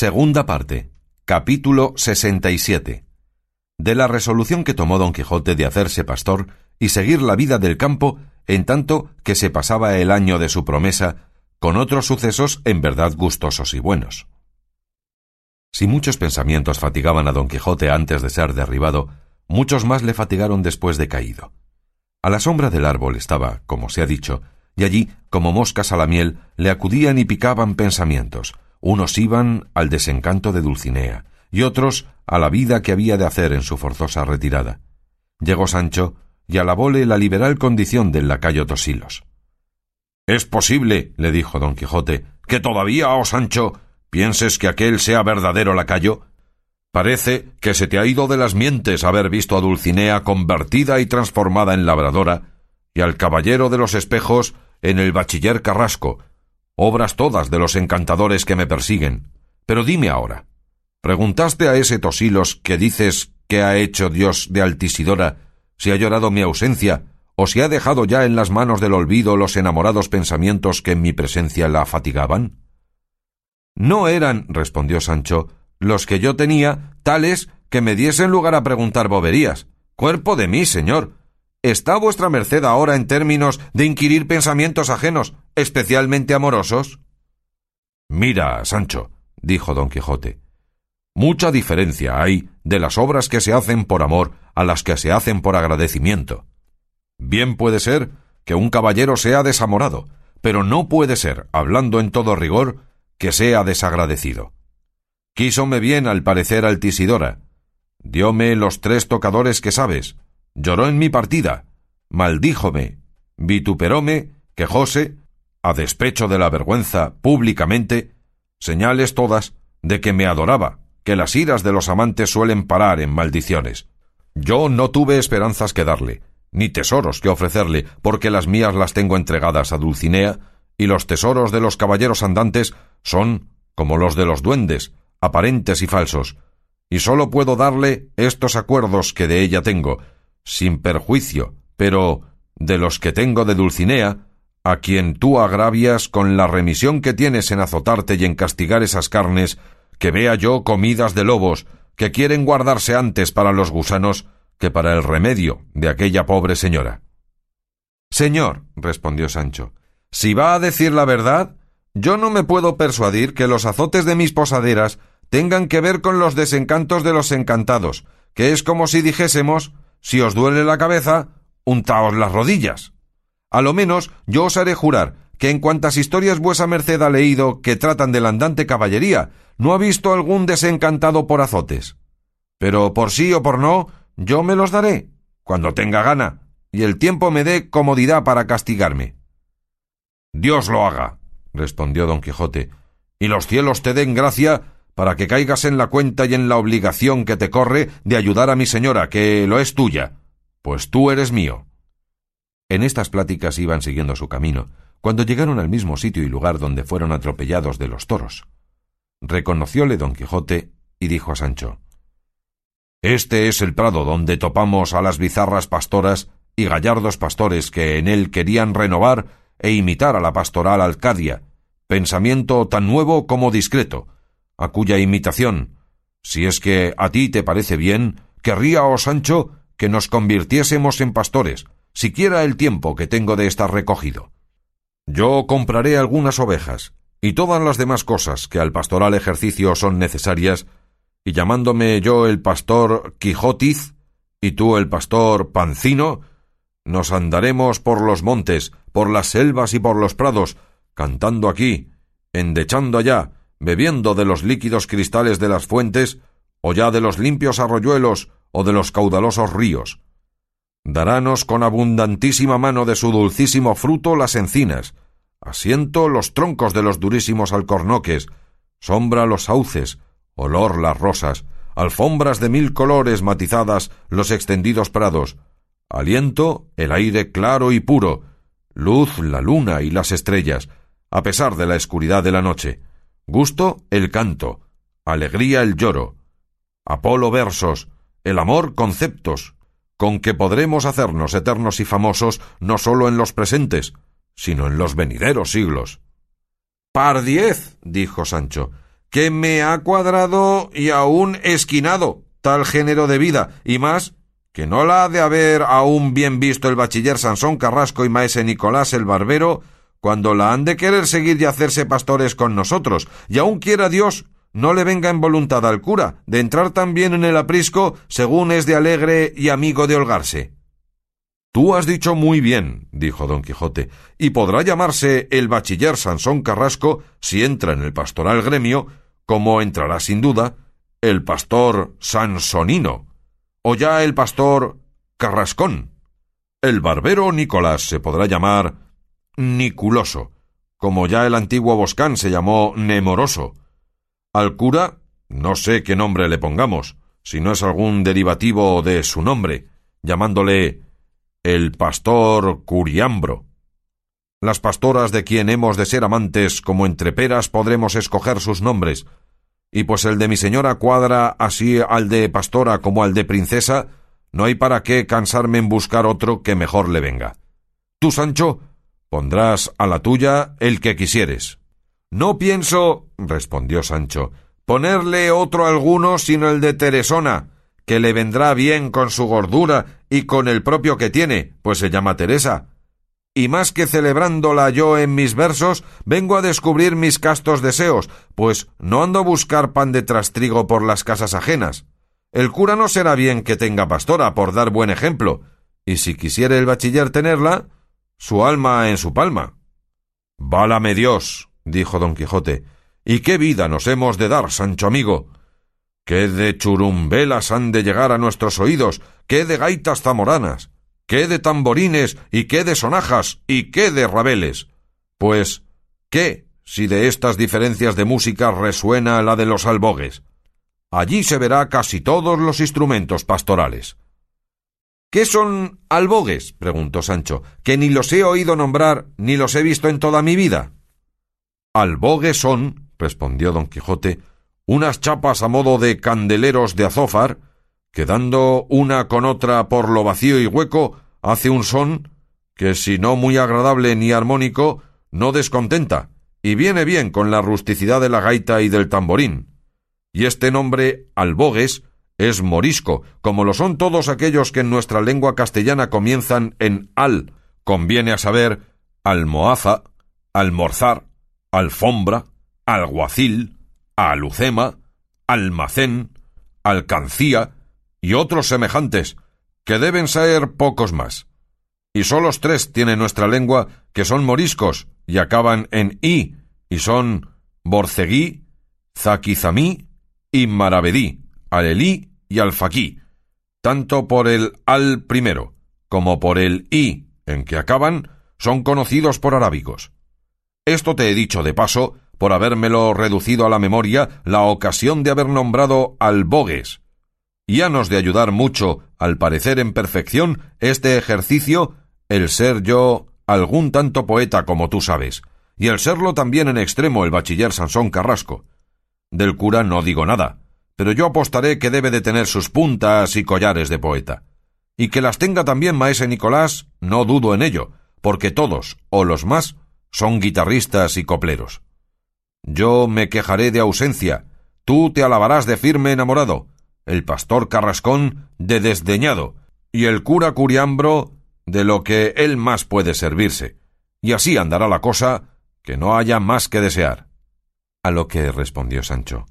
Segunda parte. Capítulo 67. De la resolución que tomó don Quijote de hacerse pastor y seguir la vida del campo en tanto que se pasaba el año de su promesa con otros sucesos en verdad gustosos y buenos. Si muchos pensamientos fatigaban a don Quijote antes de ser derribado, muchos más le fatigaron después de caído. A la sombra del árbol estaba, como se ha dicho, y allí, como moscas a la miel, le acudían y picaban pensamientos. Unos iban al desencanto de Dulcinea, y otros a la vida que había de hacer en su forzosa retirada. Llegó Sancho y alabóle la liberal condición del lacayo Tosilos. Es posible, le dijo don Quijote, que todavía, oh Sancho, pienses que aquel sea verdadero lacayo. Parece que se te ha ido de las mientes haber visto a Dulcinea convertida y transformada en labradora, y al caballero de los espejos en el bachiller Carrasco, obras todas de los encantadores que me persiguen. Pero dime ahora, ¿preguntaste a ese Tosilos que dices que ha hecho Dios de Altisidora si ha llorado mi ausencia ¿O si ha dejado ya en las manos del olvido los enamorados pensamientos que en mi presencia la fatigaban? No eran, respondió Sancho, los que yo tenía tales que me diesen lugar a preguntar boberías. Cuerpo de mí, señor. ¿Está vuestra merced ahora en términos de inquirir pensamientos ajenos, especialmente amorosos? Mira, Sancho, dijo don Quijote, mucha diferencia hay de las obras que se hacen por amor a las que se hacen por agradecimiento. Bien puede ser que un caballero sea desamorado, pero no puede ser, hablando en todo rigor, que sea desagradecido. Quísome bien al parecer Altisidora. Dióme los tres tocadores que sabes. Lloró en mi partida. Maldíjome. Vituperóme, quejóse, a despecho de la vergüenza, públicamente, señales todas de que me adoraba, que las iras de los amantes suelen parar en maldiciones. Yo no tuve esperanzas que darle, ni tesoros que ofrecerle, porque las mías las tengo entregadas a Dulcinea, y los tesoros de los caballeros andantes son como los de los duendes, aparentes y falsos, y sólo puedo darle estos acuerdos que de ella tengo, sin perjuicio, pero de los que tengo de Dulcinea, a quien tú agravias con la remisión que tienes en azotarte y en castigar esas carnes, que vea yo comidas de lobos, que quieren guardarse antes para los gusanos, que para el remedio de aquella pobre señora. Señor, respondió Sancho, si va a decir la verdad, yo no me puedo persuadir que los azotes de mis posaderas tengan que ver con los desencantos de los encantados, que es como si dijésemos, si os duele la cabeza, untaos las rodillas. A lo menos yo os haré jurar que en cuantas historias vuesa merced ha leído que tratan de la andante caballería, no ha visto algún desencantado por azotes. Pero por sí o por no, yo me los daré, cuando tenga gana, y el tiempo me dé comodidad para castigarme. Dios lo haga, respondió don Quijote, y los cielos te den gracia para que caigas en la cuenta y en la obligación que te corre de ayudar a mi señora, que lo es tuya, pues tú eres mío. En estas pláticas iban siguiendo su camino, cuando llegaron al mismo sitio y lugar donde fueron atropellados de los toros. Reconocióle don Quijote y dijo a Sancho este es el prado donde topamos a las bizarras pastoras y gallardos pastores que en él querían renovar e imitar a la pastoral Alcadia, pensamiento tan nuevo como discreto, a cuya imitación, si es que a ti te parece bien, querría, oh Sancho, que nos convirtiésemos en pastores, siquiera el tiempo que tengo de estar recogido. Yo compraré algunas ovejas, y todas las demás cosas que al pastoral ejercicio son necesarias, y llamándome yo el pastor Quijotiz y tú el pastor Pancino, nos andaremos por los montes, por las selvas y por los prados, cantando aquí, endechando allá, bebiendo de los líquidos cristales de las fuentes, o ya de los limpios arroyuelos o de los caudalosos ríos. Darános con abundantísima mano de su dulcísimo fruto las encinas, asiento los troncos de los durísimos alcornoques, sombra los sauces, olor las rosas, alfombras de mil colores matizadas los extendidos prados, aliento el aire claro y puro, luz la luna y las estrellas, a pesar de la escuridad de la noche, gusto el canto, alegría el lloro, Apolo versos, el amor conceptos, con que podremos hacernos eternos y famosos no sólo en los presentes, sino en los venideros siglos. Pardiez, dijo Sancho, que me ha cuadrado y aún esquinado tal género de vida, y más que no la ha de haber aún bien visto el bachiller Sansón Carrasco y maese Nicolás el barbero, cuando la han de querer seguir y hacerse pastores con nosotros, y aun quiera Dios no le venga en voluntad al cura de entrar también en el aprisco según es de alegre y amigo de holgarse. Tú has dicho muy bien, dijo don Quijote, y podrá llamarse el bachiller Sansón Carrasco si entra en el pastoral gremio, como entrará sin duda el pastor Sansonino, o ya el pastor Carrascón. El barbero Nicolás se podrá llamar Niculoso, como ya el antiguo Boscán se llamó Nemoroso. Al cura no sé qué nombre le pongamos, si no es algún derivativo de su nombre, llamándole el pastor Curiambro. Las pastoras de quien hemos de ser amantes como entre peras podremos escoger sus nombres, y pues el de mi señora cuadra así al de pastora como al de princesa, no hay para qué cansarme en buscar otro que mejor le venga. Tú, Sancho, pondrás a la tuya el que quisieres. No pienso, respondió Sancho, ponerle otro alguno sino el de Teresona, que le vendrá bien con su gordura y con el propio que tiene, pues se llama Teresa. Y más que celebrándola yo en mis versos, vengo a descubrir mis castos deseos, pues no ando a buscar pan de trastrigo por las casas ajenas. El cura no será bien que tenga pastora, por dar buen ejemplo, y si quisiere el bachiller tenerla, su alma en su palma. Válame Dios, dijo don Quijote, y qué vida nos hemos de dar, Sancho amigo. ¿Qué de churumbelas han de llegar a nuestros oídos? ¿Qué de gaitas zamoranas? ¿Qué de tamborines? ¿Y qué de sonajas? ¿Y qué de rabeles? Pues, ¿qué si de estas diferencias de música resuena la de los albogues? Allí se verá casi todos los instrumentos pastorales. ¿Qué son albogues? preguntó Sancho, que ni los he oído nombrar ni los he visto en toda mi vida. Albogues son, respondió don Quijote, unas chapas a modo de candeleros de azófar, que dando una con otra por lo vacío y hueco, hace un son que, si no muy agradable ni armónico, no descontenta, y viene bien con la rusticidad de la gaita y del tamborín. Y este nombre, albogues, es morisco, como lo son todos aquellos que en nuestra lengua castellana comienzan en al, conviene a saber almohaza, almorzar, alfombra, alguacil, alucema, almacén, alcancía y otros semejantes, que deben ser pocos más. Y solos tres tiene nuestra lengua que son moriscos y acaban en i, y son borceguí, zaquizamí y maravedí, alelí y alfaquí, tanto por el al primero como por el i en que acaban, son conocidos por arábicos. Esto te he dicho de paso por habérmelo reducido a la memoria la ocasión de haber nombrado albogues. Y hanos de ayudar mucho, al parecer en perfección, este ejercicio, el ser yo algún tanto poeta como tú sabes, y el serlo también en extremo el bachiller Sansón Carrasco. Del cura no digo nada, pero yo apostaré que debe de tener sus puntas y collares de poeta. Y que las tenga también maese Nicolás, no dudo en ello, porque todos, o los más, son guitarristas y copleros. Yo me quejaré de ausencia, tú te alabarás de firme enamorado, el pastor Carrascón de desdeñado, y el cura Curiambro de lo que él más puede servirse, y así andará la cosa, que no haya más que desear. A lo que respondió Sancho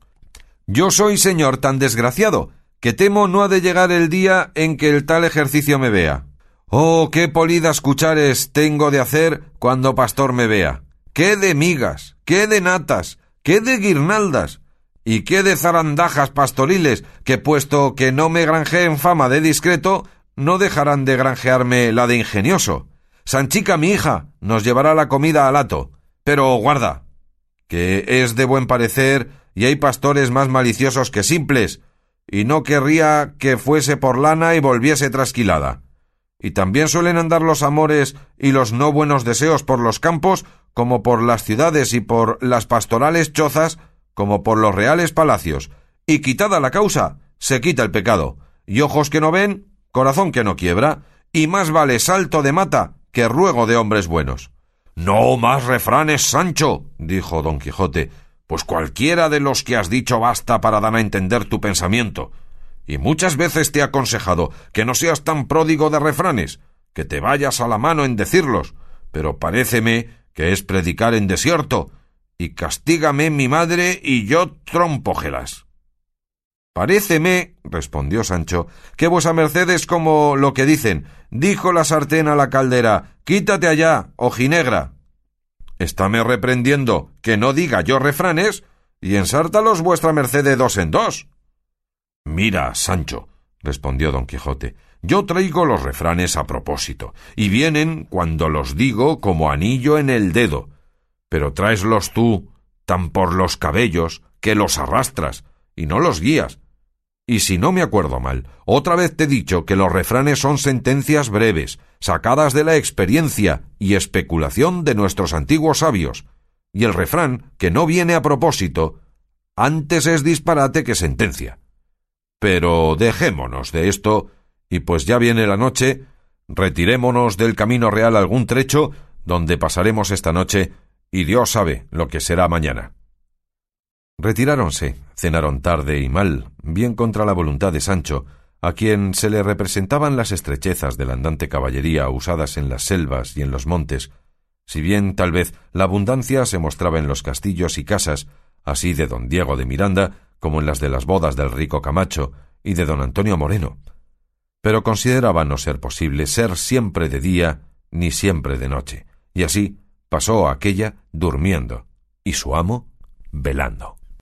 Yo soy, señor, tan desgraciado, que temo no ha de llegar el día en que el tal ejercicio me vea. Oh, qué polidas cuchares tengo de hacer cuando pastor me vea qué de migas, qué de natas, qué de guirnaldas, y qué de zarandajas pastoriles, que puesto que no me granjeen fama de discreto, no dejarán de granjearme la de ingenioso. Sanchica, mi hija, nos llevará la comida al hato. Pero guarda, que es de buen parecer y hay pastores más maliciosos que simples, y no querría que fuese por lana y volviese trasquilada. Y también suelen andar los amores y los no buenos deseos por los campos como por las ciudades y por las pastorales chozas, como por los reales palacios, y quitada la causa, se quita el pecado, y ojos que no ven, corazón que no quiebra, y más vale salto de mata que ruego de hombres buenos. No más refranes, Sancho, dijo don Quijote, Pues cualquiera de los que has dicho basta para dar a entender tu pensamiento. Y muchas veces te he aconsejado que no seas tan pródigo de refranes, que te vayas a la mano en decirlos, pero paréceme que es predicar en desierto, y castígame mi madre y yo trompógelas. Paréceme, respondió Sancho, que vuesa merced es como lo que dicen, dijo la sartén a la caldera, quítate allá, ojinegra. Estáme reprendiendo que no diga yo refranes, y ensártalos vuestra merced de dos en dos. Mira, Sancho, respondió don Quijote, yo traigo los refranes a propósito, y vienen, cuando los digo, como anillo en el dedo. Pero tráeslos tú, tan por los cabellos, que los arrastras, y no los guías. Y si no me acuerdo mal, otra vez te he dicho que los refranes son sentencias breves, sacadas de la experiencia y especulación de nuestros antiguos sabios, y el refrán, que no viene a propósito, antes es disparate que sentencia. Pero dejémonos de esto, y pues ya viene la noche, retirémonos del camino real algún trecho donde pasaremos esta noche, y Dios sabe lo que será mañana. Retiráronse, cenaron tarde y mal, bien contra la voluntad de Sancho, a quien se le representaban las estrechezas de la andante caballería usadas en las selvas y en los montes, si bien tal vez la abundancia se mostraba en los castillos y casas, así de don Diego de Miranda como en las de las bodas del rico Camacho y de don Antonio Moreno. Pero consideraba no ser posible ser siempre de día ni siempre de noche, y así pasó aquella durmiendo y su amo velando.